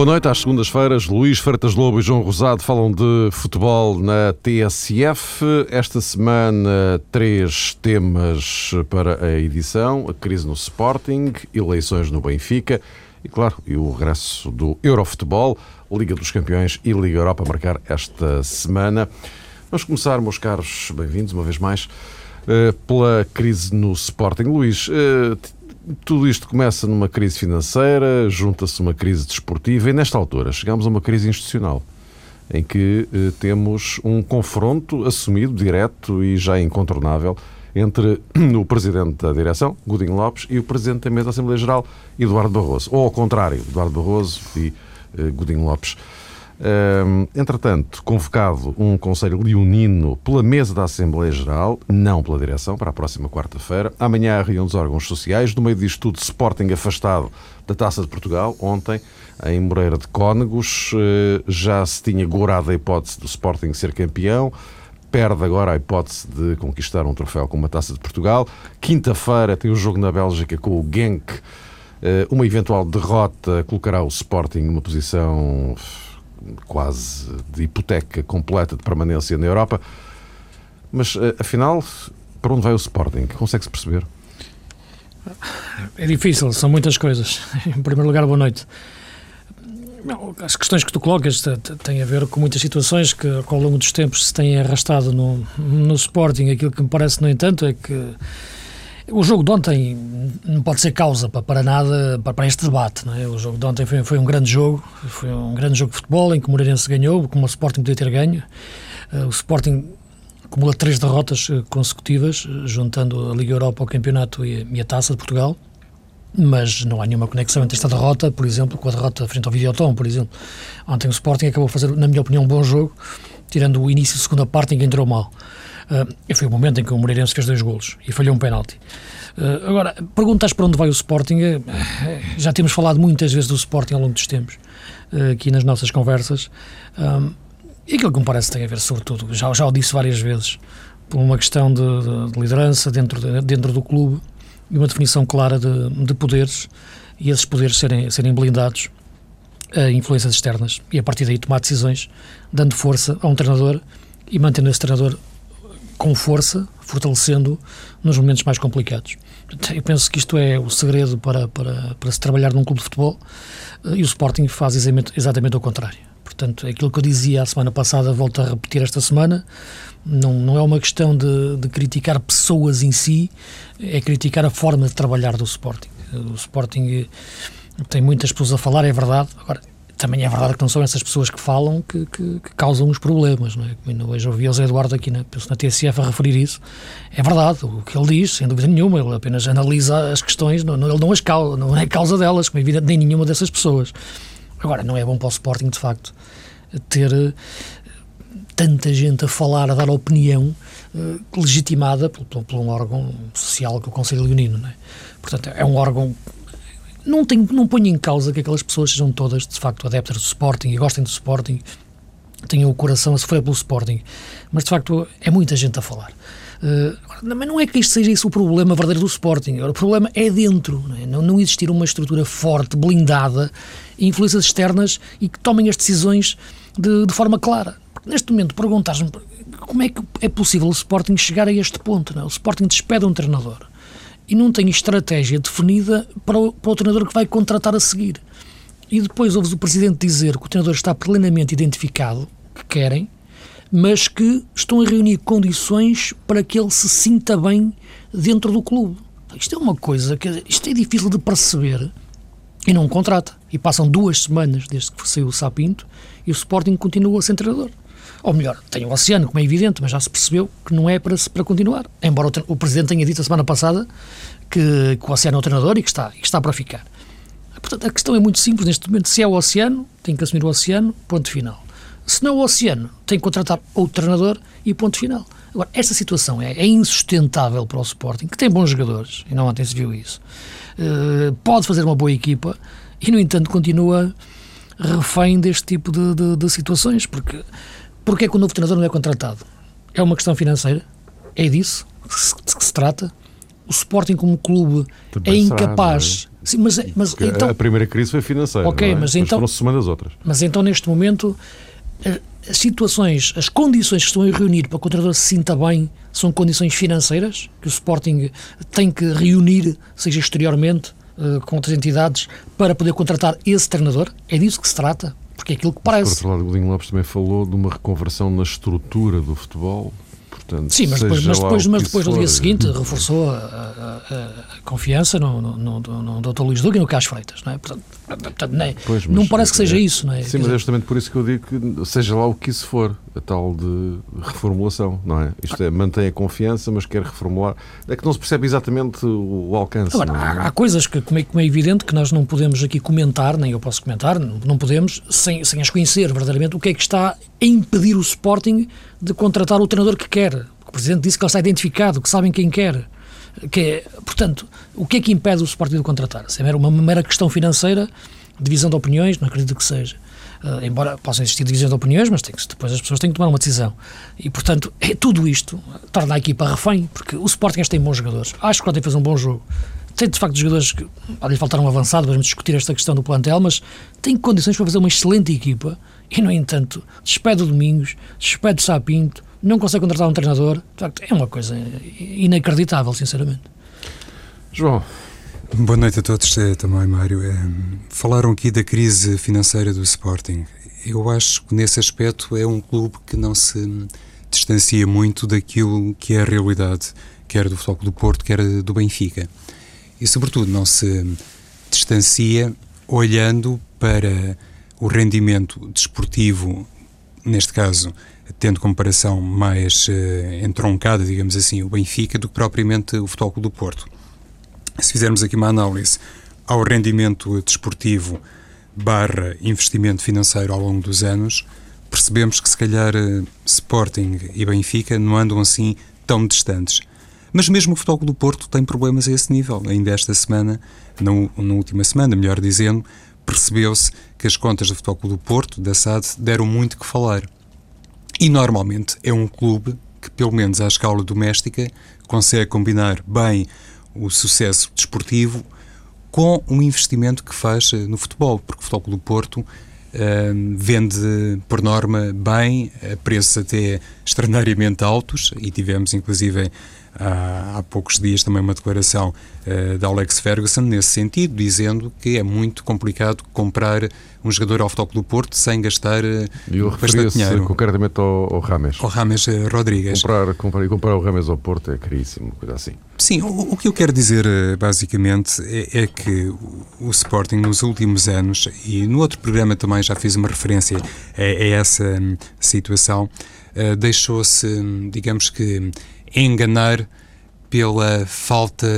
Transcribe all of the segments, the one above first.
Boa noite. Às segundas-feiras, Luís Freitas Lobo e João Rosado falam de futebol na TSF. Esta semana, três temas para a edição: a crise no Sporting, eleições no Benfica e, claro, e o regresso do Eurofutebol, Liga dos Campeões e Liga Europa a marcar esta semana. Vamos começar, meus caros, bem-vindos uma vez mais, eh, pela crise no Sporting. Luís, eh, tudo isto começa numa crise financeira, junta-se uma crise desportiva e, nesta altura, chegamos a uma crise institucional em que eh, temos um confronto assumido, direto e já incontornável entre o Presidente da Direção, Godinho Lopes, e o Presidente da Mesa da Assembleia Geral, Eduardo Barroso. Ou ao contrário, Eduardo Barroso e eh, Godinho Lopes. Entretanto, convocado um Conselho Leonino pela mesa da Assembleia Geral, não pela direção, para a próxima quarta-feira. Amanhã a reunião dos órgãos sociais. No meio disto tudo, Sporting afastado da Taça de Portugal. Ontem, em Moreira de Cónegos, eh, já se tinha gorado a hipótese do Sporting ser campeão. Perde agora a hipótese de conquistar um troféu com uma Taça de Portugal. Quinta-feira tem o jogo na Bélgica com o Genk. Eh, uma eventual derrota colocará o Sporting numa posição quase de hipoteca completa de permanência na Europa. Mas, eh, afinal, para onde vai o Sporting? Consegue-se perceber? É difícil, são muitas coisas. Em primeiro lugar, boa noite. As questões que tu colocas têm a ver com muitas situações que, ao longo dos tempos, se têm arrastado no, no Sporting. Aquilo que me parece, no entanto, é que o jogo de ontem não pode ser causa para, para nada para, para este debate. É? O jogo de ontem foi, foi, um grande jogo, foi um grande jogo de futebol em que o Moreirense ganhou, como o Sporting podia ter ganho. Uh, o Sporting acumula três derrotas uh, consecutivas, juntando a Liga Europa ao campeonato e, e, a Taça de Portugal. Mas não há nenhuma conexão entre esta derrota, por exemplo, com a derrota frente ao Videoton, por exemplo. Ontem o Sporting acabou a fazer, na minha opinião, um bom jogo, tirando o início da segunda parte em que entrou mal. Uh, foi o momento em que o Moreirense fez dois golos e falhou um penalti. Uh, agora, perguntas para onde vai o Sporting. Uh, já temos falado muitas vezes do Sporting ao longo dos tempos, aqui nas nossas conversas. e aquilo que me parece tem a ver, sobretudo, já, já o disse várias vezes, por uma questão de, de, de liderança dentro, de, dentro do clube e uma definição clara de, de poderes e esses poderes serem, serem blindados a influências externas e a partir daí tomar decisões, dando força a um treinador e mantendo esse treinador com força, fortalecendo nos momentos mais complicados. Eu penso que isto é o segredo para, para, para se trabalhar num clube de futebol eh, e o Sporting faz exatamente, exatamente o contrário. Portanto, aquilo que eu dizia a semana passada, volto a repetir esta semana, não, não é uma questão de, de criticar pessoas em si, é criticar a forma de trabalhar do Sporting. O Sporting tem muitas pessoas a falar, é verdade. Agora, também é verdade que não são essas pessoas que falam que, que, que causam os problemas, não é? Como hoje ouvi o Zé Eduardo aqui na, na TSF a referir isso. É verdade, o que ele diz, sem dúvida nenhuma, ele apenas analisa as questões, não, ele não, as causa, não é causa delas, como é evidente, nem nenhuma dessas pessoas. Agora, não é bom para o Sporting, de facto, ter eh, tanta gente a falar, a dar opinião uh, legitimada por, por, por, um órgão social que é o Conselho Leonino, não é? Portanto, é um órgão não, tenho, não ponho em causa que aquelas pessoas sejam todas, de facto, adeptas do Sporting e gostem do Sporting, tenham o coração a sofrer pelo Sporting, mas de facto é muita gente a falar. Uh, mas não é que isto seja isso o problema verdadeiro do Sporting. O problema é dentro. Não, é? não, não existir uma estrutura forte, blindada, influências externas e que tomem as decisões de, de forma clara. Porque neste momento, perguntares-me como é que é possível o Sporting chegar a este ponto. Não? É? O Sporting despede um treinador e não tem estratégia definida para o, para o treinador que vai contratar a seguir. E depois ouves o presidente dizer que o treinador está plenamente identificado, que querem, mas que estão a reunir condições para que ele se sinta bem dentro do clube. Isto é uma coisa que isto é difícil de perceber e não contrata. E passam duas semanas desde que saiu o Sapinto e o Sporting continua sem treinador. Ou melhor, tem o Oceano, como é evidente, mas já se percebeu que não é para, para continuar. Embora o, o Presidente tenha dito a semana passada que, que o Oceano é o treinador e que está, que está para ficar. Portanto, a questão é muito simples neste momento. Se é o Oceano, tem que assumir o Oceano, ponto final. Se não é o Oceano, tem que contratar outro treinador e ponto final. Agora, esta situação é, é insustentável para o Sporting, que tem bons jogadores, e não ontem se viu isso. Uh, pode fazer uma boa equipa e, no entanto, continua refém deste tipo de, de, de situações, porque porque é que o novo treinador não é contratado? É uma questão financeira? É disso que se, que se trata? O Sporting como clube Também é incapaz, será, Sim, mas, mas então, a primeira crise foi financeira. Ok, é? mas, então. Foram-se somando as outras. Mas então, neste momento, as situações, as condições que estão a reunir para que o treinador se sinta bem são condições financeiras que o Sporting tem que reunir, seja exteriormente, uh, com outras entidades, para poder contratar esse treinador? É disso que se trata? Porque é aquilo que parece. Por outro lado, o Godinho Lopes também falou de uma reconversão na estrutura do futebol Portanto, Sim, mas depois, mas depois, mas depois no dia seguinte reforçou a, a, a, confiança no, no, no, no Dr. Luís Duque e no Cas Freitas, não é? Portanto, portanto pois, não parece que seja é, isso, não é? Sim, mas é justamente por isso que eu digo que seja lá o que isso for, a tal de reformulação, não é? Isto é, mantém a confiança, mas quer reformular. É que não se percebe exatamente o, o alcance. Agora, é? há, coisas que, como é, como é, evidente, que nós não podemos aqui comentar, nem eu posso comentar, não, não podemos, sem, sem as conhecer verdadeiramente, o que é que está a impedir o Sporting de contratar o treinador que quer o Presidente disse que ele está identificado, que sabem quem quer. Que é, portanto, o que é que impede o Sporting de contratar? Se é uma mera questão financeira, divisão de opiniões, não acredito que seja. Uh, embora possa existir divisão de opiniões, mas tem que, depois as pessoas têm que tomar uma decisão. E, portanto, é tudo isto torna a equipa refém, porque o Sporting tem bons jogadores. Acho que o Sporting fez um bom jogo. Tem, de facto, jogadores que podem faltar um avançado, vamos discutir esta questão do plantel, mas tem condições para fazer uma excelente equipa e, no entanto, despede o Domingos, despede o Sapinto, não consegue contratar um treinador. De facto, é uma coisa inacreditável, sinceramente. João. Boa noite a todos eh, também, Mário. É, falaram aqui da crise financeira do Sporting. Eu acho que nesse aspecto é um clube que não se distancia muito daquilo que é a realidade, quer do Futebol do Porto, quer do Benfica. E, sobretudo, não se distancia olhando para o rendimento desportivo, neste caso, tendo comparação mais uh, entroncada, digamos assim, o Benfica, do que propriamente o Futebol do Porto. Se fizermos aqui uma análise ao rendimento desportivo barra investimento financeiro ao longo dos anos, percebemos que se calhar uh, Sporting e Benfica não andam assim tão distantes. Mas mesmo o Futebol do Porto tem problemas a esse nível. Ainda esta semana, na, na última semana, melhor dizendo, percebeu-se que as contas do Futebol do Porto, da SAD, deram muito que falar. E normalmente é um clube que, pelo menos à escala doméstica, consegue combinar bem o sucesso desportivo com um investimento que faz eh, no futebol, porque o Futebol do Porto uh, vende, por norma, bem, a preços até extraordinariamente altos, e tivemos, inclusive, há, há poucos dias também uma declaração uh, da Alex Ferguson nesse sentido, dizendo que é muito complicado comprar um jogador ao Futebol do Porto sem gastar uh, eu bastante dinheiro. concretamente ao, ao Rames. Ao Rames uh, Rodrigues. Comprar, comprar, comprar o Rames ao Porto é caríssimo, coisa assim. Sim, o, o que eu quero dizer basicamente é, é, que o, Sporting nos últimos anos, e no outro programa também já fiz uma referência a, a essa um, situação, deixou-se, digamos que, enganar pela falta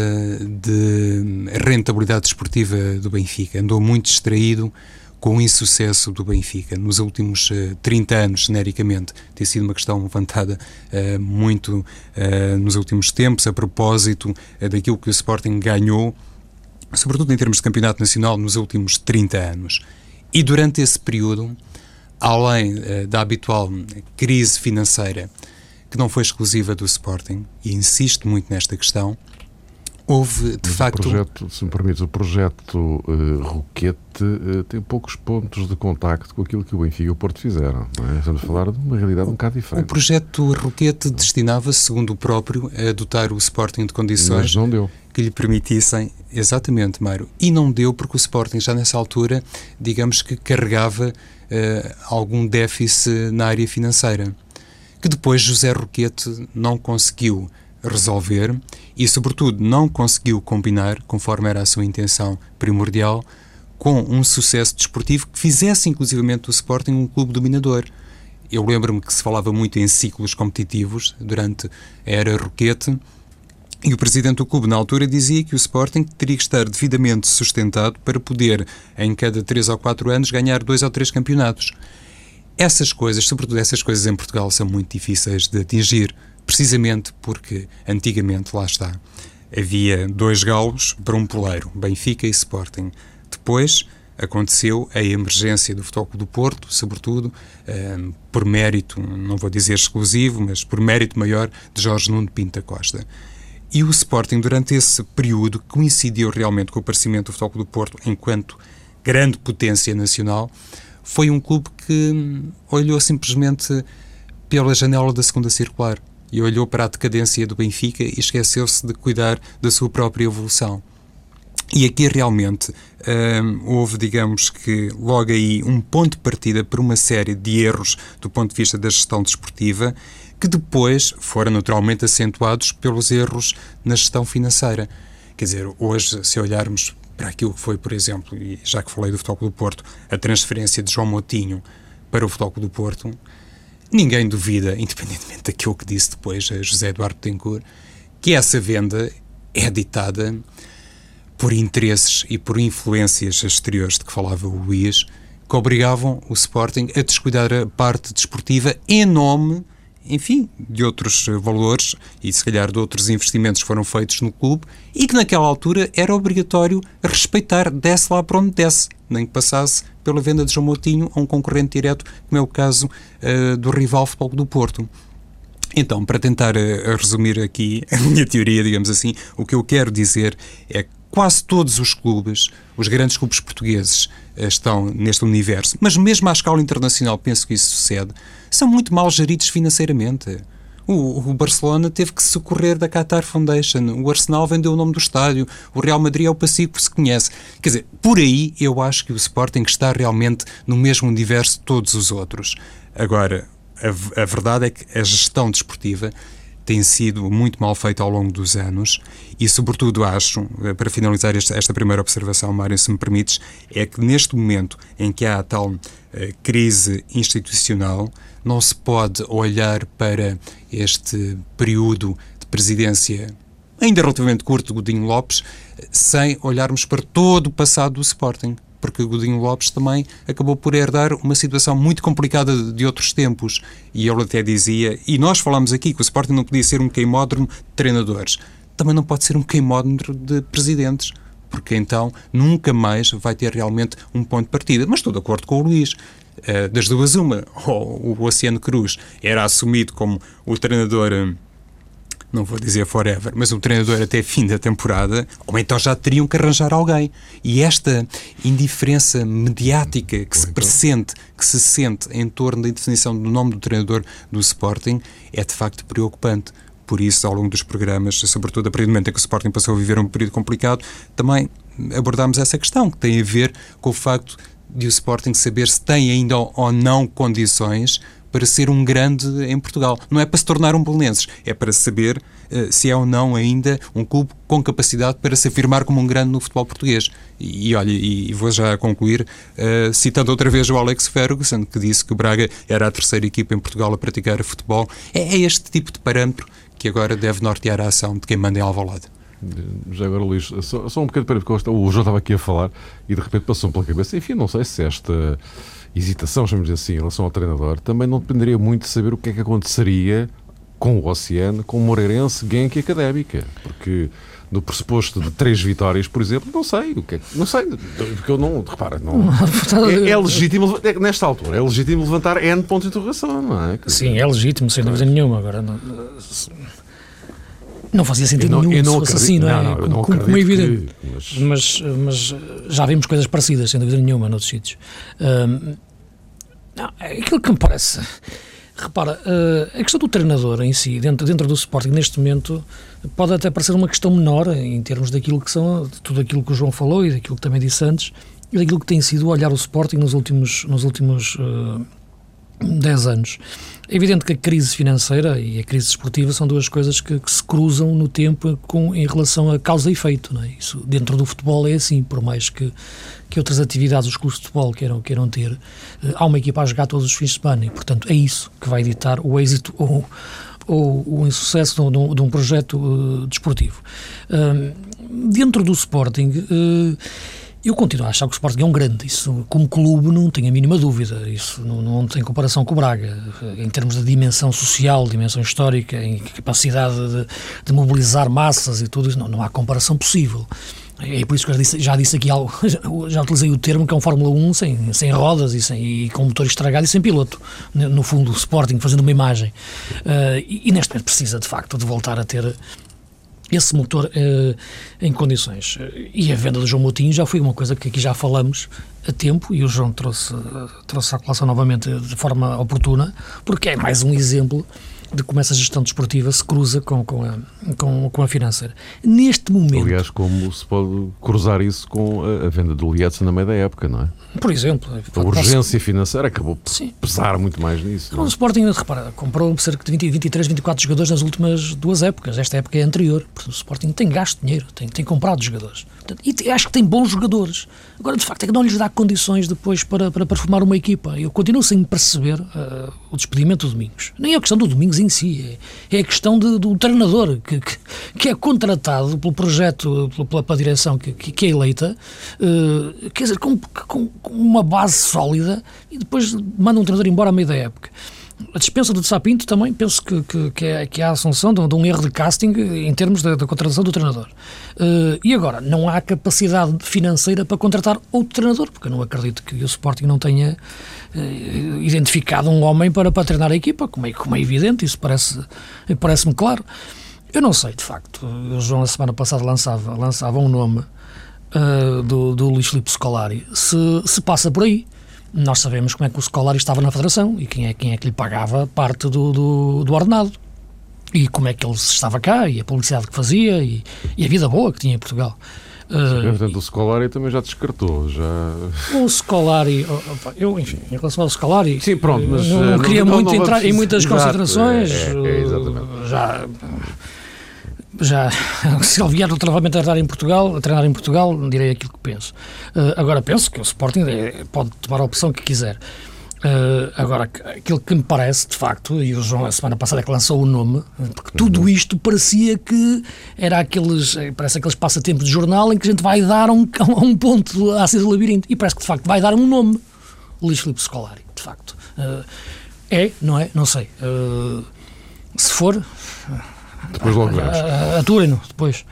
de rentabilidade desportiva do Benfica. Andou muito distraído com o insucesso do Benfica nos últimos uh, 30 anos, genericamente. Tem sido uma questão levantada uh, muito uh, nos últimos tempos, a propósito daquilo que o Sporting ganhou, sobretudo em termos de campeonato nacional, nos últimos 30 anos. E durante esse período, além da habitual crise financeira que não foi exclusiva do Sporting, e insisto muito nesta questão, houve de Mas facto. O projeto, se me permites, o projeto uh, Roquete uh, tem poucos pontos de contacto com aquilo que o Benfica e o Porto fizeram. É? Estamos a falar de uma realidade um bocado diferente. O projeto Roquete destinava-se, segundo o próprio, a dotar o Sporting de condições. Que lhe permitissem, exatamente, Mário. E não deu porque o Sporting, já nessa altura, digamos que carregava uh, algum déficit na área financeira que depois José Roquete não conseguiu resolver e, sobretudo, não conseguiu combinar, conforme era a sua intenção primordial, com um sucesso desportivo que fizesse, inclusivamente, o Sporting um clube dominador. Eu lembro-me que se falava muito em ciclos competitivos durante a era Roquete, e o presidente do clube, na altura, dizia que o Sporting teria que estar devidamente sustentado para poder, em cada três ou quatro anos, ganhar dois ou três campeonatos. Essas coisas, sobretudo essas coisas em Portugal, são muito difíceis de atingir, precisamente porque antigamente, lá está, havia dois galos para um poleiro, Benfica e Sporting. Depois aconteceu a emergência do Futebol do Porto, sobretudo um, ehm, por mérito, não vou dizer exclusivo, mas por mérito maior de Jorge Nuno Pinta Costa. E o Sporting, durante esse período, coincidiu realmente com o aparecimento do Futebol do Porto enquanto grande potência nacional, foi um clube que olhou simplesmente pela janela da segunda circular e olhou para a decadência do Benfica e esqueceu-se de cuidar da sua própria evolução. E aqui realmente hum, houve, digamos que, logo aí um ponto de partida para uma série de erros do ponto de vista da gestão desportiva, que depois foram naturalmente acentuados pelos erros na gestão financeira. Quer dizer, hoje, se olharmos para aquilo que foi, por exemplo, e já que falei do Futebol do Porto, a transferência de João Motinho para o Futebol do Porto, ninguém duvida, independentemente daquilo que disse depois José Eduardo Tencourt, que essa venda é ditada por interesses e por influências exteriores de que falava o Luís, que obrigavam o Sporting a descuidar a parte desportiva em nome, enfim, de outros valores e se calhar de outros investimentos que foram feitos no clube e que naquela altura era obrigatório respeitar, desse lá para onde desse, nem que passasse pela venda de João Moutinho a um concorrente direto, como é o caso uh, do rival Futebol do Porto. Então, para tentar uh, resumir aqui a minha teoria, digamos assim, o que eu quero dizer é que quase todos os clubes, os grandes clubes portugueses, estão neste universo, mas mesmo à escala internacional, penso que isso sucede, são muito mal geridos financeiramente. O, o, Barcelona teve que socorrer da Qatar Foundation, o Arsenal vendeu o nome do estádio, o Real Madrid é o passivo que se conhece. Quer dizer, por aí eu acho que o Sporting está realmente no mesmo universo de todos os outros. Agora, a, a verdade é que a gestão desportiva tem sido muito mal feita ao longo dos anos e, sobretudo, acho, eh, para finalizar esta, esta primeira observação, Mário, se me permites, é que neste momento em que há tal uh, crise institucional, não se pode olhar para este período de presidência ainda relativamente curto de Godinho Lopes sem olharmos para todo o passado do Sporting porque Godinho Lopes também acabou por herdar uma situação muito complicada de outros tempos. E ele até dizia, e nós falamos aqui que o Sporting não podia ser um queimódromo de treinadores, também não pode ser um queimódromo de presidentes porque então nunca mais vai ter realmente um ponto de partida. Mas estou de acordo com o Luís. Eh, das duas, uma, ou o Oceano Cruz era assumido como o treinador eh, não vou dizer forever, mas um treinador até fim da temporada, ou então já teriam que arranjar alguém. E esta indiferença mediática que se então. pressente, que se sente em torno da definição do nome do treinador do Sporting, é de facto preocupante. Por isso, ao longo dos programas, sobretudo a partir do momento em que o Sporting passou a viver um período complicado, também abordámos essa questão, que tem a ver com o facto de o Sporting saber se tem ainda ou não condições para ser um grande em Portugal. Não é para se tornar um belenenses, é para saber uh, se é ou não ainda um clube com capacidade para se afirmar como um grande no futebol português. E, e olha, e, e, vou já concluir uh, citando outra vez o Alex Ferguson, que disse que o Braga era a terceira equipa em Portugal a praticar futebol. É, é este tipo de parâmetro que agora deve nortear a ação de quem manda em Alvalade. Já agora, Luís, só, só um bocadinho para porque o João estava aqui a falar e de repente passou-me pela cabeça. Enfim, não sei se esta hesitação, chamamos assim, em relação ao treinador, também não dependeria muito de saber o que é que aconteceria com o Oceano, com o Moreirense, Genk e Académica. Porque no pressuposto de três vitórias, por exemplo, não sei o que é, não sei, porque eu não, repara, não, é, é legítimo, é, nesta altura, é legítimo levantar N pontos de interrogação, não é? Sim, é legítimo, sem dúvida nenhuma, agora não, não fazia sentido não, nenhum se fosse assim, não é? Não, não, como, como, como é evidente. Que, mas... Mas, mas... já vimos coisas parecidas, sem dúvida nenhuma, noutros sítios. Um, não, é aquilo que me parece. Repara, uh, a questão do treinador em si, dentro, dentro do Sporting, neste momento, pode até parecer uma questão menor em termos daquilo que são, de tudo aquilo que o João falou e daquilo que também disse antes, e daquilo que tem sido olhar o Sporting nos últimos, nos últimos uh, 10 anos. É evidente que a crise financeira e a crise desportiva são duas coisas que, que se cruzam no tempo com, em relação a causa e efeito. É? Isso dentro do futebol é assim, por mais que, que outras atividades os clubes de futebol queiram, queiram ter, eh, há uma equipa a jogar todos os fins de semana e, portanto, é isso que vai ditar o êxito ou, ou o insucesso de um, de um projeto uh, desportivo. Uh, dentro do Sporting. Uh, eu continuo a achar que o Sporting é um grande. Isso, como clube, não tenho a mínima dúvida. Isso não, não tem comparação com o Braga. Em termos de dimensão social, dimensão histórica, em capacidade de, de mobilizar massas e tudo isso, não, não há comparação possível. É por isso que eu já disse, já disse aqui algo, já utilizei o termo que é um Fórmula 1 sem, sem rodas e, sem, e com motor estragado e sem piloto. No fundo, o Sporting fazendo uma imagem. Uh, e, e neste momento precisa, de facto, de voltar a ter esse motor eh, em condições. E a venda do João Moutinho já foi uma coisa que aqui já falamos a tempo e o João trouxe, trouxe a colação novamente de forma oportuna, porque é mais um exemplo de como essa gestão desportiva se cruza com, com, a, com, com a financeira. Neste momento. Aliás, como se pode cruzar isso com a, a venda do Lietzen na meia da época, não é? Por exemplo. A urgência financeira acabou por Sim. pesar muito mais nisso. Não, é? O Sporting, repara, comprou cerca de 20, 23, 24 jogadores nas últimas duas épocas. Esta época é anterior. Portanto, o Sporting tem gasto dinheiro, tem, tem comprado jogadores. Portanto, e acho que tem bons jogadores. Agora, de facto, é que não lhes dá condições depois para, para, para formar uma equipa. Eu continuo sem perceber uh, o despedimento do Domingos. Nem é a questão do Domingos em si, é, é a questão de, do treinador que, que, que, é contratado pelo projeto, pela, pela direção que, que, é eleita, uh, quer dizer, com, com, com, uma base sólida e depois manda um treinador embora à meio da época. A dispensa do Sapinto também penso que, que, que, é, que é a assunção de, de, um erro de casting em termos da, da contratação do treinador. Uh, e agora, não há capacidade financeira para contratar outro treinador, porque eu não acredito que o Sporting não tenha uh, identificado um homem para, para treinar a equipa, como é, como é evidente, isso parece-me parece claro. Eu não sei, de facto. O João, a semana passada, lançava, lançava um nome uh, do, do Luís Filipe Scolari. Se, se passa por aí, nós sabemos como é que o Scolari estava na Federação e quem é, quem é que lhe pagava parte do, do, do ordenado. E como é que ele estava cá, e a publicidade que fazia, e, e a vida boa que tinha em Portugal. Uh, portanto, o Scolari também já descartou. Já... O Scolari, eu, enfim, em relação ao Scolari, Sim, pronto, mas, não, não queria não, muito não entrar em muitas exato, considerações. É, é, exatamente. Já já, se ele vier literalmente a treinar em Portugal, a treinar em Portugal, direi aquilo que penso. Uh, agora, penso que o Sporting é, pode tomar a opção que quiser. Uh, agora, aquilo que me parece, de facto, e o João a semana passada é que lançou o nome, porque tudo uhum. isto parecia que era aqueles, eh, parece aqueles passatempos de jornal em que a gente vai dar um, a um ponto a ser do labirinto, e parece que de facto vai dar um nome, Luís Filipe Scolari, de facto. Uh, é, não é? Não sei. Uh, se for, depois logo vemos. Aturem-no depois.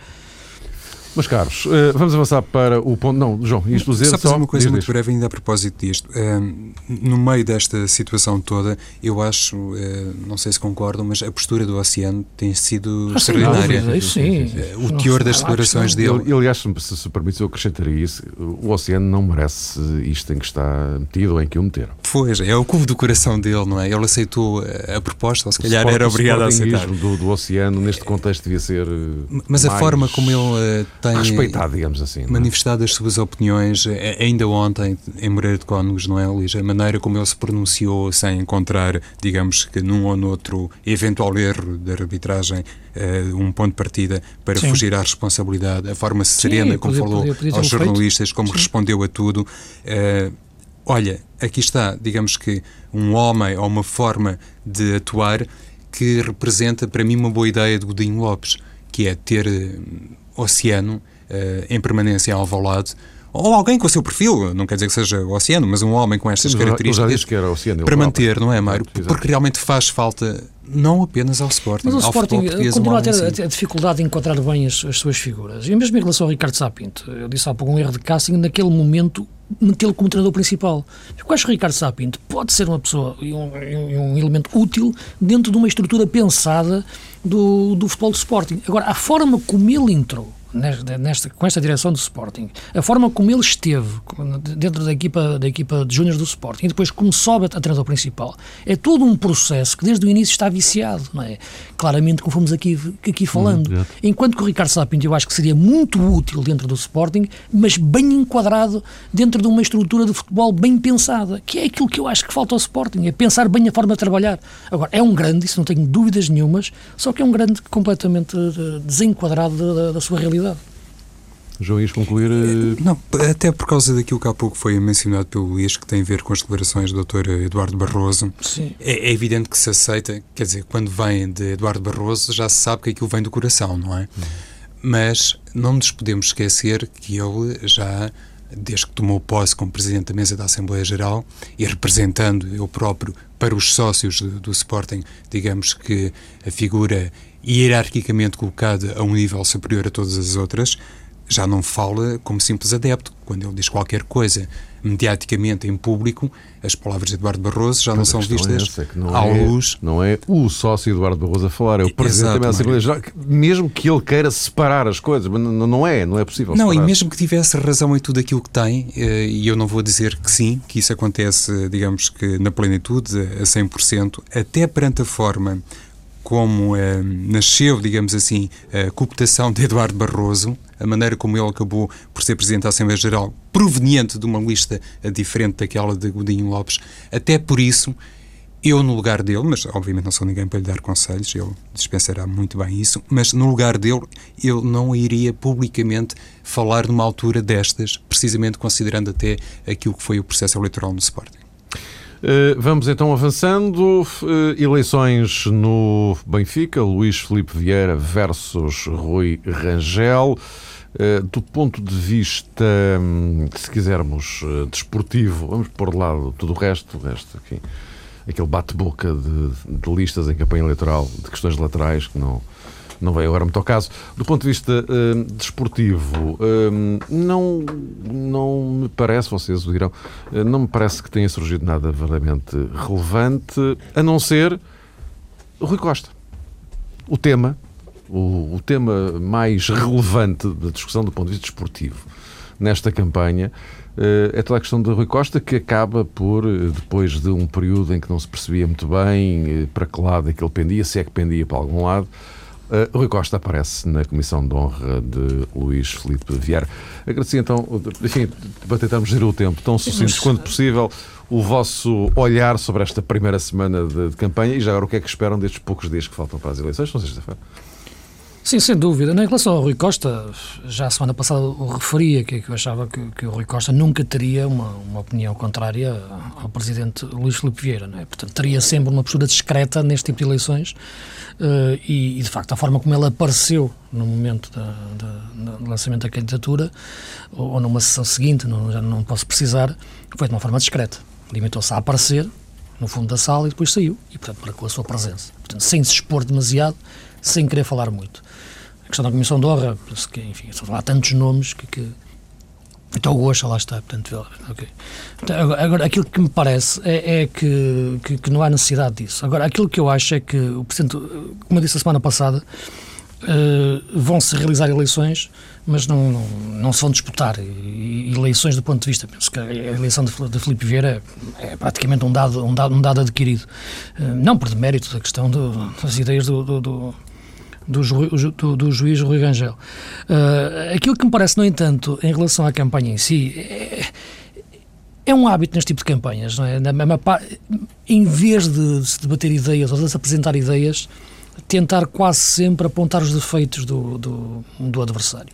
Mas, caros, eh, vamos avançar para o ponto. Não, João, isto dizer só. fazer uma coisa muito breve ainda a propósito disto. Ehm, no meio desta situação toda, eu acho, eh, não sei se concordam, mas a postura do Oceano tem sido ah, extraordinária. Sim, sim, eh, o teor das declarações dele. Ele, aliás, se, se permite, eu acrescentaria isso. O Oceano não merece isto em que está metido ou em que o meteram. Pois, é o cubo do coração dele, não é? Ele aceitou a proposta, ou se calhar era obrigado a aceitar. O do, do Oceano, neste contexto, devia ser. Mas a forma como ele tem respeitado, digamos assim. É? Manifestado as suas opiniões, eh, ainda ontem, em Moreira de Cónegos, não é, Luís? A maneira como ele se pronunciou sem encontrar, digamos que num ou noutro eventual erro da arbitragem, uh, um ponto de partida para Sim. fugir à responsabilidade, a forma serena Sim, como podia, falou podia, podia aos jornalistas, feito. como Sim. respondeu a tudo. Uh, olha, aqui está, digamos que um homem ou uma forma de atuar que representa para mim uma boa ideia de Godinho Lopes, que é ter oceano uh, em permanência ao Alvalade, ou alguém com o seu perfil, não quer dizer que seja o Oceano, mas um homem com estas características que era o oceano, para manter, não é, Mário? Porque realmente faz falta não apenas ao Sporting, mas o ao Sporting continua a ter a, a, dificuldade de encontrar bem as, as, suas figuras. E mesmo em relação ao Ricardo Sapinto, eu disse há pouco um erro de casting, naquele momento metê-lo como treinador principal. Eu acho que Ricardo Sapinto pode ser uma pessoa e um, um, elemento útil dentro de uma estrutura pensada do, do futebol do Sporting. Agora, a forma como ele entrou nesta, com esta direção do Sporting, a forma como ele esteve dentro da equipa, da equipa de júniores do Sporting e depois como sobe a treinador principal, é todo um processo que desde o início está viciado, não é? Claramente, como fomos aqui, aqui falando. Hum, Enquanto que o Ricardo Sapinto eu acho que seria muito útil dentro do Sporting, mas bem enquadrado dentro de uma estrutura de futebol bem pensada, que é aquilo que eu acho que falta ao Sporting, é pensar bem a forma de trabalhar. Agora, é um grande, isso não tenho dúvidas nenhumas, só que é um grande completamente eh, desenquadrado da, da sua realidade realidade. João, ias concluir? Eh, não, até por causa daquilo que há pouco foi mencionado pelo Luís, que tem a ver com as declarações do Dr. Eduardo Barroso. Sim. É, é, evidente que se aceita, quer dizer, quando vem de Eduardo Barroso, já se sabe que aquilo vem do coração, não é? Uhum. Mas não nos podemos esquecer que ele já, desde que tomou posse como Presidente da Mesa da Assembleia Geral e representando eu próprio para os sócios do, do Sporting, digamos que a figura hierarquicamente colocada a um nível superior a todas as outras, já não fala como simples adepto. Quando ele diz qualquer coisa mediaticamente em público, as palavras de Eduardo Barroso já não são vistas é não à é, luz. Não é o sócio Eduardo Barroso a falar, é o Presidente Exato, da Assembleia Geral, mesmo que ele queira separar as coisas, não é, não é possível Não, separar. e mesmo que tivesse razão em tudo aquilo que tem, eh, e eu não vou dizer que sim, que isso acontece, digamos que na plenitude, a 100%, até perante a forma como eh, nasceu, digamos assim, a cooptação de Eduardo Barroso, a maneira como ele acabou por ser Presidente da Assembleia Geral, proveniente de uma lista diferente daquela de Godinho Lopes, até por isso, eu no lugar dele, mas obviamente não sou ninguém para lhe dar conselhos, ele dispensará muito bem isso, mas no lugar dele eu não iria publicamente falar numa altura destas, precisamente considerando até aquilo que foi o processo eleitoral no Sporting. Uh, vamos então avançando. Uh, eleições no Benfica, Luís Felipe Vieira versus Rui Rangel. Uh, do ponto de vista, um, se quisermos, desportivo, vamos pôr de lado tudo o resto, o resto aqui, aquele bate-boca de, de listas em campanha eleitoral, de questões laterais que não, não veio agora muito ao caso. Do ponto de vista uh, desportivo, uh, não, não me parece, vocês o dirão, uh, não me parece que tenha surgido nada verdadeiramente relevante, a não ser Rui Costa. O tema, o, o tema mais relevante da discussão do ponto de vista desportivo nesta campanha é toda a questão de Rui Costa, que acaba por, depois de um período em que não se percebia muito bem para que lado é que ele pendia, se é que pendia para algum lado, Uh, Rui Costa aparece na Comissão de Honra de Luís Felipe Vieira. Agradeço então, enfim, para tentarmos gerir o tempo tão sucinto quanto possível, o vosso olhar sobre esta primeira semana de, de, campanha e já agora o que é que esperam destes poucos dias que faltam para as eleições, não sexta-feira? Sim, sem dúvida. Em relação ao Rui Costa, já a semana passada o referia que, eu achava que, que, o Rui Costa nunca teria uma, uma opinião contrária ao presidente Luís Filipe Vieira. Não é? Portanto, teria sempre uma postura discreta neste tipo de eleições uh, e, e, de facto, a forma como ele apareceu no momento do lançamento da candidatura ou, ou, numa sessão seguinte, não, já não posso precisar, foi de uma forma discreta. Limitou-se a aparecer no fundo da sala e depois saiu e, portanto, marcou a sua presença. Portanto, sem se expor demasiado, sem querer falar muito questão da Comissão de Honra, enfim, há tantos nomes que, que então o Osha lá está, portanto. Então, agora, aquilo que me parece é, é que, que, que, não há necessidade disso. Agora, aquilo que eu acho é que, portanto, como eu disse a semana passada, uh, vão-se realizar eleições, mas não, não, não, se vão disputar e, eleições do ponto de vista, penso que a eleição de, de Filipe Vieira é praticamente um dado, um dado, um dado adquirido. Uh, não por demérito da questão do, das ideias do, do do, ju, do, do juiz Rui Rangel. Uh, aquilo que me parece, no entanto, em relação à campanha em si, é, é um hábito neste tipo de campanhas, não é? Em vez de se debater ideias ou de se apresentar ideias, tentar quase sempre apontar os defeitos do, do, do adversário.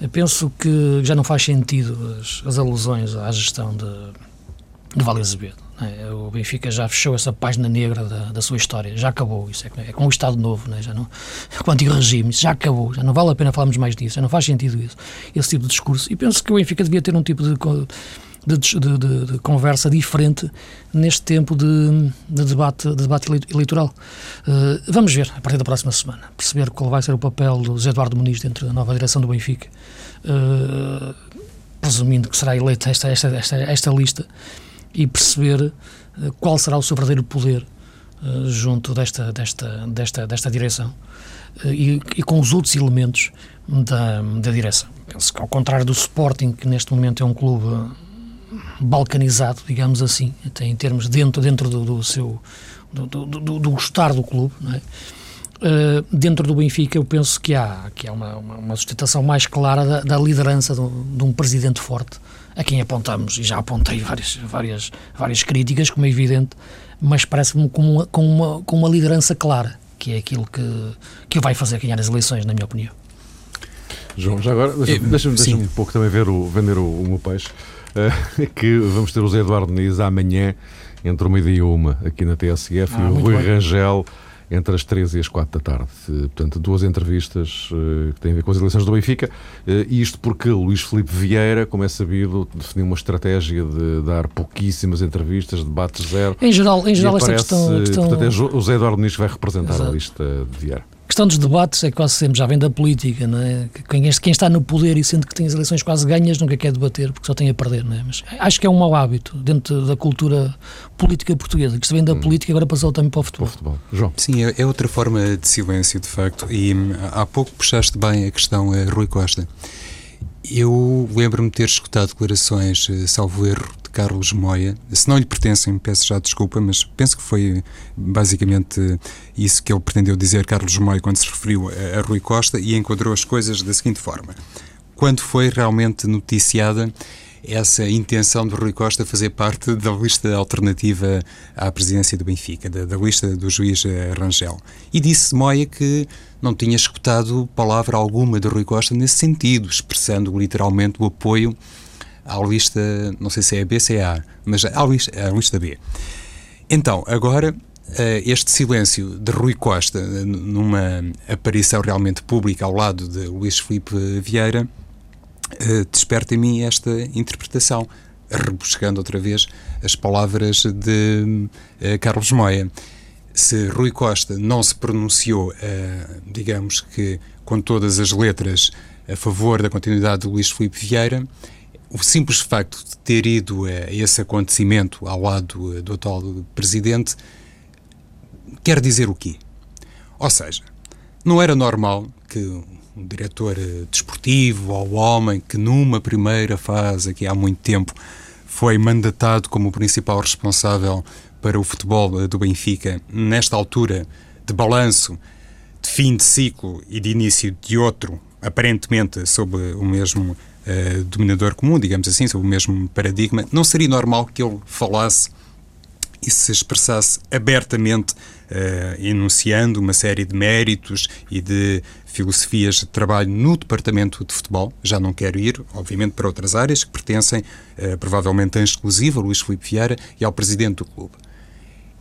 Eu penso que já não faz sentido as, as alusões à gestão de, de Vale Azevedo. É, o Benfica já fechou essa página negra da, da sua história, já acabou. Isso é, é com o Estado Novo, né? já não, com o antigo regime, isso já acabou, já não vale a pena falarmos mais disso, já não faz sentido isso, esse tipo de discurso. E penso que o Benfica devia ter um tipo de, de, de, de conversa diferente neste tempo de, debate, debate eleitoral. Uh, vamos ver, a partir da próxima semana, perceber qual vai ser o papel do José Eduardo Muniz dentro da nova direção do Benfica, uh, presumindo que será eleita esta, esta, esta, esta lista e perceber eh, qual será o seu verdadeiro poder uh, junto desta, desta, desta, desta direção uh, e, e, com os outros elementos da, da direção. Penso que, ao contrário do Sporting, que neste momento é um clube balcanizado, digamos assim, até em termos dentro, dentro do, do seu do, do, do, gostar do clube, é? Uh, dentro do Benfica eu penso que há, que há uma, uma, uma sustentação mais clara da, da liderança de um presidente forte a quem apontamos, e já apontei várias, várias, várias críticas, como é evidente, mas parece-me com uma, com, uma, com uma liderança clara, que é aquilo que, que vai fazer ganhar as eleições, na minha opinião. João, já agora, deixa-me deixa deixa um pouco também ver o, vender o, o meu peixe, uh, que vamos ter o Zé Eduardo Nis amanhã, entre uma e uma, aqui na TSF, ah, e o Rui bem. Rangel entre as 13 e as 4 da tarde. Portanto, duas entrevistas uh, que têm a ver com as eleições do Benfica. Uh, isto porque Luís Felipe Vieira, como é sabido, definiu uma estratégia de dar pouquíssimas entrevistas, debates zero. Em geral, em geral aparece, esta questão, questão... Portanto, é o José Eduardo que vai representar Exato. a lista de Vieira. Questão dos debates é quase sempre, já vem da política, não é? Quem, quem, está no poder e sente que tem as eleições quase ganhas nunca quer debater porque só tem a perder, não é? Mas acho que é um mau hábito dentro da cultura política portuguesa, que isto vem da hum. política e agora passou também para o futebol. Para o futebol. João. Sim, é, é, outra forma de silêncio, de facto. E hum, há pouco puxaste bem a questão a Rui Costa. Eu lembro-me de ter escutado declarações, eh, salvo erro, de Carlos Moia. Se não lhe pertencem, peço já desculpa, mas penso que foi basicamente isso que ele pretendeu dizer, Carlos Moia, quando se referiu a, a Rui Costa e enquadrou as coisas da seguinte forma. Quando foi realmente noticiada essa intenção de Rui Costa fazer parte da lista alternativa à presidência do Benfica, da, da lista do juiz Rangel. E disse Moia que não tinha escutado palavra alguma de Rui Costa nesse sentido, expressando literalmente o apoio à lista, não sei se é a B, se é A, mas à lista, à lista B. Então, agora, eh, este silêncio de Rui Costa, numa aparição realmente pública ao lado de Luís Filipe Vieira, eh, desperta em mim esta interpretação, rebuscando outra vez as palavras de Carlos Moia. Se Rui Costa não se pronunciou, digamos que com todas as letras, a favor da continuidade de Luís Filipe Vieira, o simples facto de ter ido a esse acontecimento ao lado do atual presidente quer dizer o quê? Ou seja, não era normal que um diretor eh, desportivo ou homem que numa primeira fase, aqui há muito tempo, foi mandatado como o principal responsável para o futebol eh, do Benfica, nesta altura de balanço, de fim de ciclo e de início de outro, aparentemente sob o mesmo uh, dominador comum, digamos assim, sob o mesmo paradigma, não seria normal que ele falasse e se expressasse abertamente, uh, enunciando uma série de méritos e de filosofias de trabalho no departamento de futebol. Já não quero ir, obviamente, para outras áreas que pertencem, uh, provavelmente em exclusiva, a Luís Filipe Vieira e ao presidente do clube.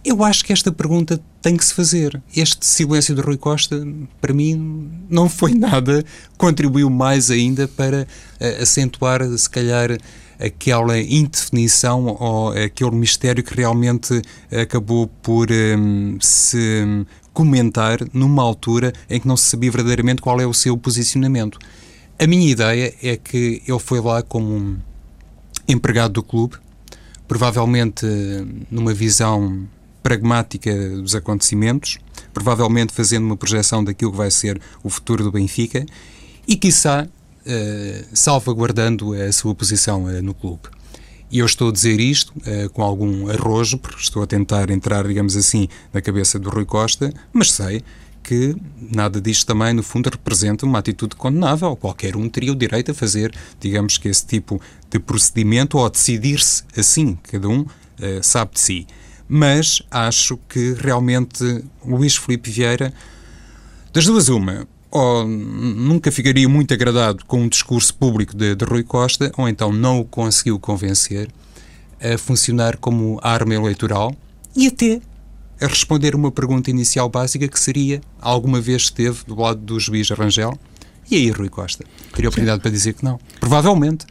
Eu acho que esta pergunta tem que se fazer. Este silêncio de Rui Costa, para mim, não foi nada, contribuiu mais ainda para uh, acentuar, se calhar, aquela indefinição ou aquele mistério que realmente acabou por um, se comentar numa altura em que não se sabia verdadeiramente qual é o seu posicionamento. A minha ideia é que ele foi lá como um empregado do clube, provavelmente numa visão pragmática dos acontecimentos, provavelmente fazendo uma projeção daquilo que vai ser o futuro do Benfica e, quiçá, eh, salvaguardando a sua posição uh, no clube. E eu estou a dizer isto uh, com algum arrojo, porque estou a tentar entrar, digamos assim, na cabeça do Rui Costa, mas sei que nada disto também, no fundo, representa uma atitude condenável. Qualquer um teria o direito a fazer, digamos que, esse tipo de procedimento ou a decidir-se assim. Cada um sabe de si. Mas acho que realmente Luís Felipe Vieira, das duas, uma, ou nunca ficaria muito agradado com um discurso público de, de Rui Costa, ou então não o conseguiu convencer a funcionar como arma eleitoral e até a responder uma pergunta inicial básica que seria: alguma vez esteve do lado do juiz Rangel? E aí, Rui Costa? Teria oportunidade Sim. para dizer que não? Provavelmente.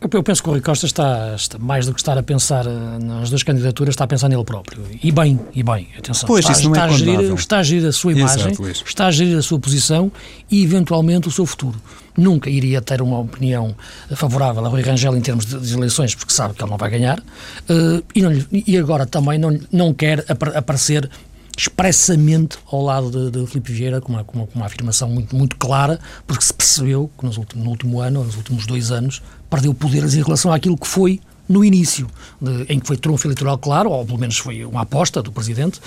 Eu penso que o Rui Costa está, está, mais do que estar a pensar eh, nas duas candidaturas, está a pensar nele próprio. E bem, e bem, atenção. Pois, está, isso não está, é a gerir, está a gerir a sua imagem, Exato, está a gerir a sua posição e, eventualmente, o seu futuro. Nunca iria ter uma opinião favorável a Rui Rangel em termos de, de eleições, porque sabe que ele não vai ganhar, uh, e, não, e, agora também não, não quer aparecer expressamente ao lado de, de Filipe Vieira, com uma, com, uma, com uma, afirmação muito, muito clara, porque se percebeu que nos últimos, no último ano, nos últimos dois anos, perdeu poderes em relação àquilo que foi no início, de, em que foi trunfo eleitoral claro, ou pelo menos foi uma aposta do Presidente,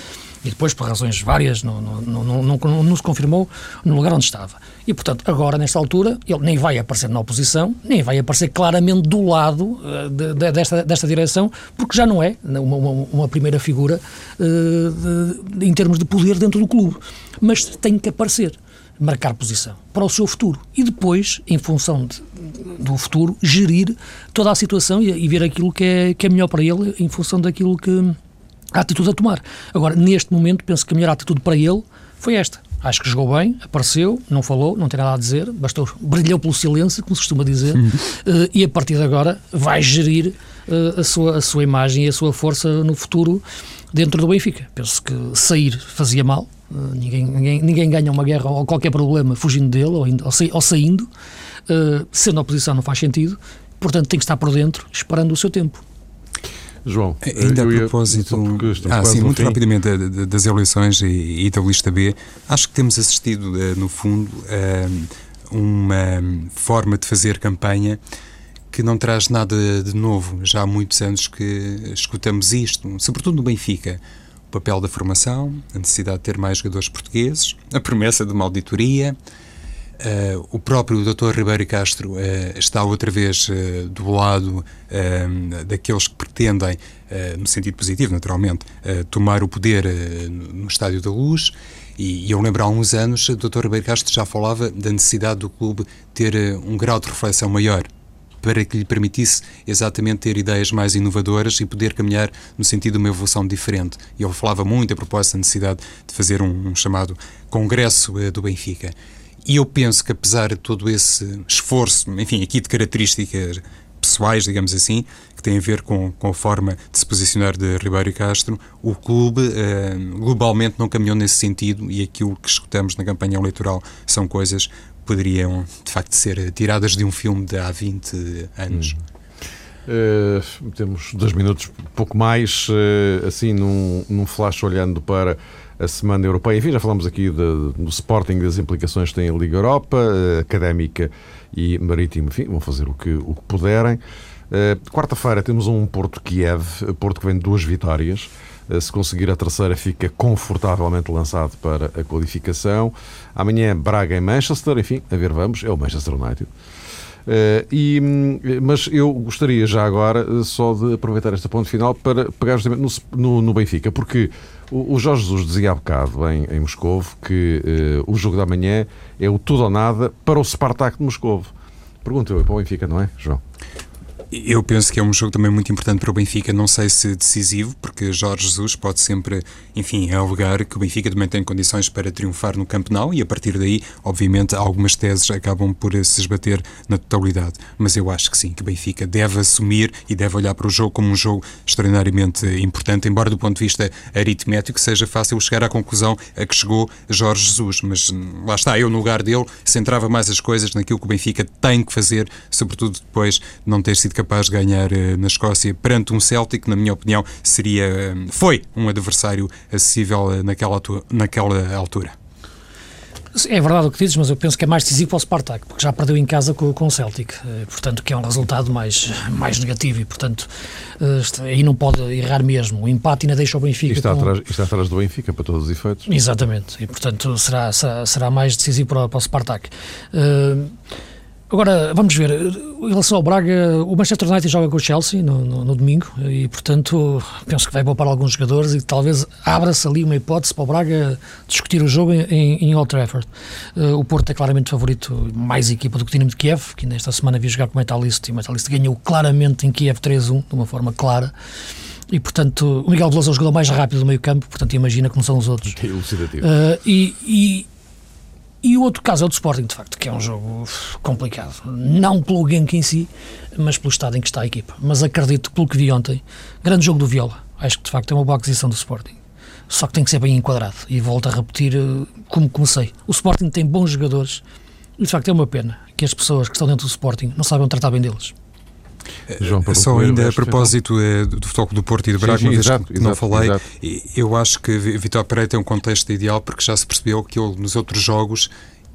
e depois, por razões várias, não, não, não, não, não se confirmou no lugar onde estava. E, portanto, agora, nesta altura, ele nem vai aparecer na oposição, nem vai aparecer claramente do lado uh, de, de, desta, desta direção, porque já não é uma, uma, uma primeira figura uh, de, em termos de poder dentro do clube. Mas tem que aparecer marcar posição para o seu futuro e depois, em função de, do futuro, gerir toda a situação e, e, ver aquilo que é, que é melhor para ele em função daquilo que a atitude a tomar. Agora, neste momento, penso que a melhor atitude para ele foi esta. Acho que jogou bem, apareceu, não falou, não tem nada a dizer, bastou, brilhou pelo silêncio, como se costuma dizer, uh, e a partir de agora vai gerir uh, a, sua, a sua imagem e a sua força no futuro dentro do Benfica. Penso que sair fazia mal, ninguém, ninguém, ninguém ganha uma guerra ou qualquer problema fugindo dele ou, indo, ou, sa, ou saindo. Uh, sendo oposição não faz sentido. Portanto, tem que estar por dentro, esperando o seu tempo. João, ainda a propósito, ah, sim, muito fim. rapidamente das eleições e, e, da lista B, acho que temos assistido, no fundo, a uma forma de fazer campanha que não traz nada de novo. Já há muitos anos que escutamos isto, sobretudo no Benfica. Papel da formação, a necessidade de ter mais jogadores portugueses, a promessa de uma auditoria. Uh, o próprio Dr. Ribeiro Castro uh, está outra vez uh, do lado daqueles que pretendem, no sentido positivo, naturalmente, tomar o poder no Estádio da Luz. E, e, eu lembro há uns anos, o Dr. Ribeiro Castro já falava da necessidade do clube ter um grau de reflexão maior para que lhe permitisse exatamente ter ideias mais inovadoras e poder caminhar no sentido de uma evolução diferente. E ele falava muito a propósito da necessidade de fazer um, um chamado Congresso uh, do Benfica. E eu penso que, apesar de todo esse esforço, enfim, aqui de características pessoais, digamos assim, que têm a ver com, com a forma de se posicionar de Ribeiro e Castro, o clube uh, globalmente não caminhou nesse sentido e aquilo que escutamos na campanha eleitoral são coisas poderiam, de facto, ser tiradas de um filme de há 20 anos. Hum. Uh, temos dois minutos, pouco mais, uh, assim, num, num flash olhando para a Semana Europeia. Enfim, já falamos aqui de, do Sporting, das implicações que tem a Liga Europa, uh, Académica e Marítimo, enfim, vão fazer o que, o que puderem. Quarta-feira temos um Porto-Kiev, Porto que vem de duas vitórias. Eh, se conseguir a terceira, fica confortavelmente lançado para a qualificação. Amanhã, Braga em Manchester, enfim, a ver, vamos, é o Manchester United. Uh, e, hum, mas eu gostaria já agora uh, só de aproveitar este ponto final para pegar justamente no, no, no Benfica, porque o, o, Jorge Jesus dizia há bocado em, em Moscovo que uh, o jogo da manhã é o tudo ou nada para o Spartak de Moscovo. Pergunto eu para o Benfica, não é, João? Eu penso que é um jogo também muito importante para o Benfica, não sei se decisivo, porque Jorge Jesus pode sempre, enfim, alegar que o Benfica também tem condições para triunfar no Campeonato e a partir daí, obviamente, algumas teses acabam por se esbater na totalidade. Mas eu acho que sim, que o Benfica deve assumir e deve olhar para o jogo como um jogo extraordinariamente importante, embora do ponto de vista aritmético seja fácil chegar à conclusão a que chegou Jorge Jesus. Mas hum, lá está, eu no lugar dele centrava mais as coisas naquilo que o Benfica tem que fazer, sobretudo depois de não ter sido capaz de ganhar uh, na Escócia perante um Celtic, na minha opinião, seria, uh, foi um adversário acessível uh, naquela, naquela altura. É verdade o que dizes, mas eu penso que é mais decisivo para o Spartak, porque já perdeu em casa com, com o Celtic, portanto, que é um resultado mais, mais negativo e, portanto, aí não pode errar mesmo. O empate ainda deixa o Benfica. E está, com... atrás, está atrás do Benfica para todos os efeitos. Exatamente, e, portanto, será, será, será mais decisivo para, para o Spartak. Uh, Agora, vamos ver, em relação ao Braga, o Manchester United joga com o Chelsea no, no, no domingo e, portanto, penso que vai poupar alguns jogadores e talvez abra-se ali uma hipótese para o Braga discutir o jogo em, em Old Trafford. Uh, o Porto é claramente favorito, mais equipa do que o Dinamo de Kiev, que nesta semana viu jogar com o Metalist e o Metalist ganhou claramente em Kiev 3-1, de uma forma clara. E, portanto, o Miguel Veloso é o jogador mais rápido do meio campo, portanto, imagina como são os outros. Uh, e, e e o outro caso é o do Sporting, de facto, que é um jogo complicado. Não pelo Genk em si, mas pelo estado em que está a equipa. Mas acredito, pelo que vi ontem, grande jogo do Viola. Acho que, de facto, é uma boa aquisição do Sporting. Só que tem que ser bem enquadrado. E volto a repetir eh, como comecei. O Sporting tem bons jogadores e, de facto, é uma pena que as pessoas que estão dentro do Sporting não saibam tratar bem deles. João Paulo Só ainda a propósito é, do futebol do Porto e do Braga, sim, sim, uma vez exato, que não falei, exato. eu acho que Vitor Pereira tem um contexto ideal porque já se percebeu que ele, nos outros jogos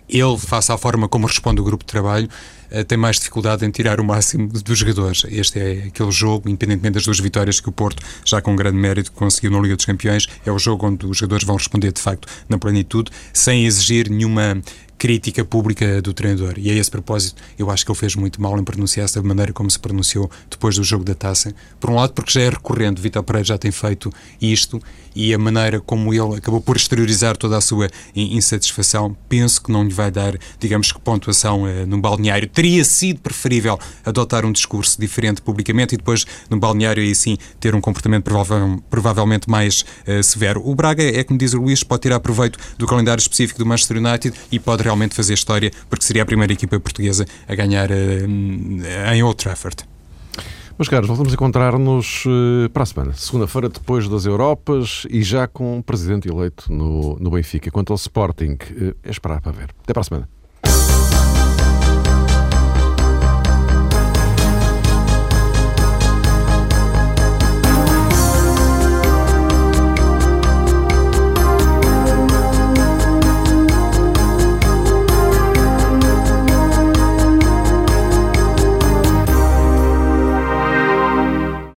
ele, face à forma como responde o grupo de trabalho, eh, tem mais dificuldade em tirar o máximo dos jogadores. Este é aquele jogo, independentemente das duas vitórias que o Porto, já com grande mérito, conseguiu na Liga dos Campeões, é o jogo onde os jogadores vão responder de facto na plenitude, sem exigir nenhuma crítica pública do treinador. E a esse propósito, eu acho que ele fez muito mal em pronunciar-se da maneira como se pronunciou depois do jogo da taça. Por um lado, porque já é recorrente, Vitor Pereira já tem feito isto e a maneira como ele acabou por exteriorizar toda a sua insatisfação, penso que não lhe vai dar, digamos que, pontuação eh, no balneário. Teria sido preferível adotar um discurso diferente publicamente e depois, no balneário, aí sim, ter um comportamento provavelmente mais eh, severo. O Braga, é como diz o Luís, pode tirar proveito do calendário específico do Manchester United e pode realmente fazer história, porque seria a primeira equipa portuguesa a ganhar uh, em Old Trafford. Meus caros, voltamos a encontrar-nos uh, para a semana. Segunda-feira, depois das Europas e já com um presidente eleito no, no Benfica. Quanto ao Sporting, uh, é esperar para ver. Até para a semana.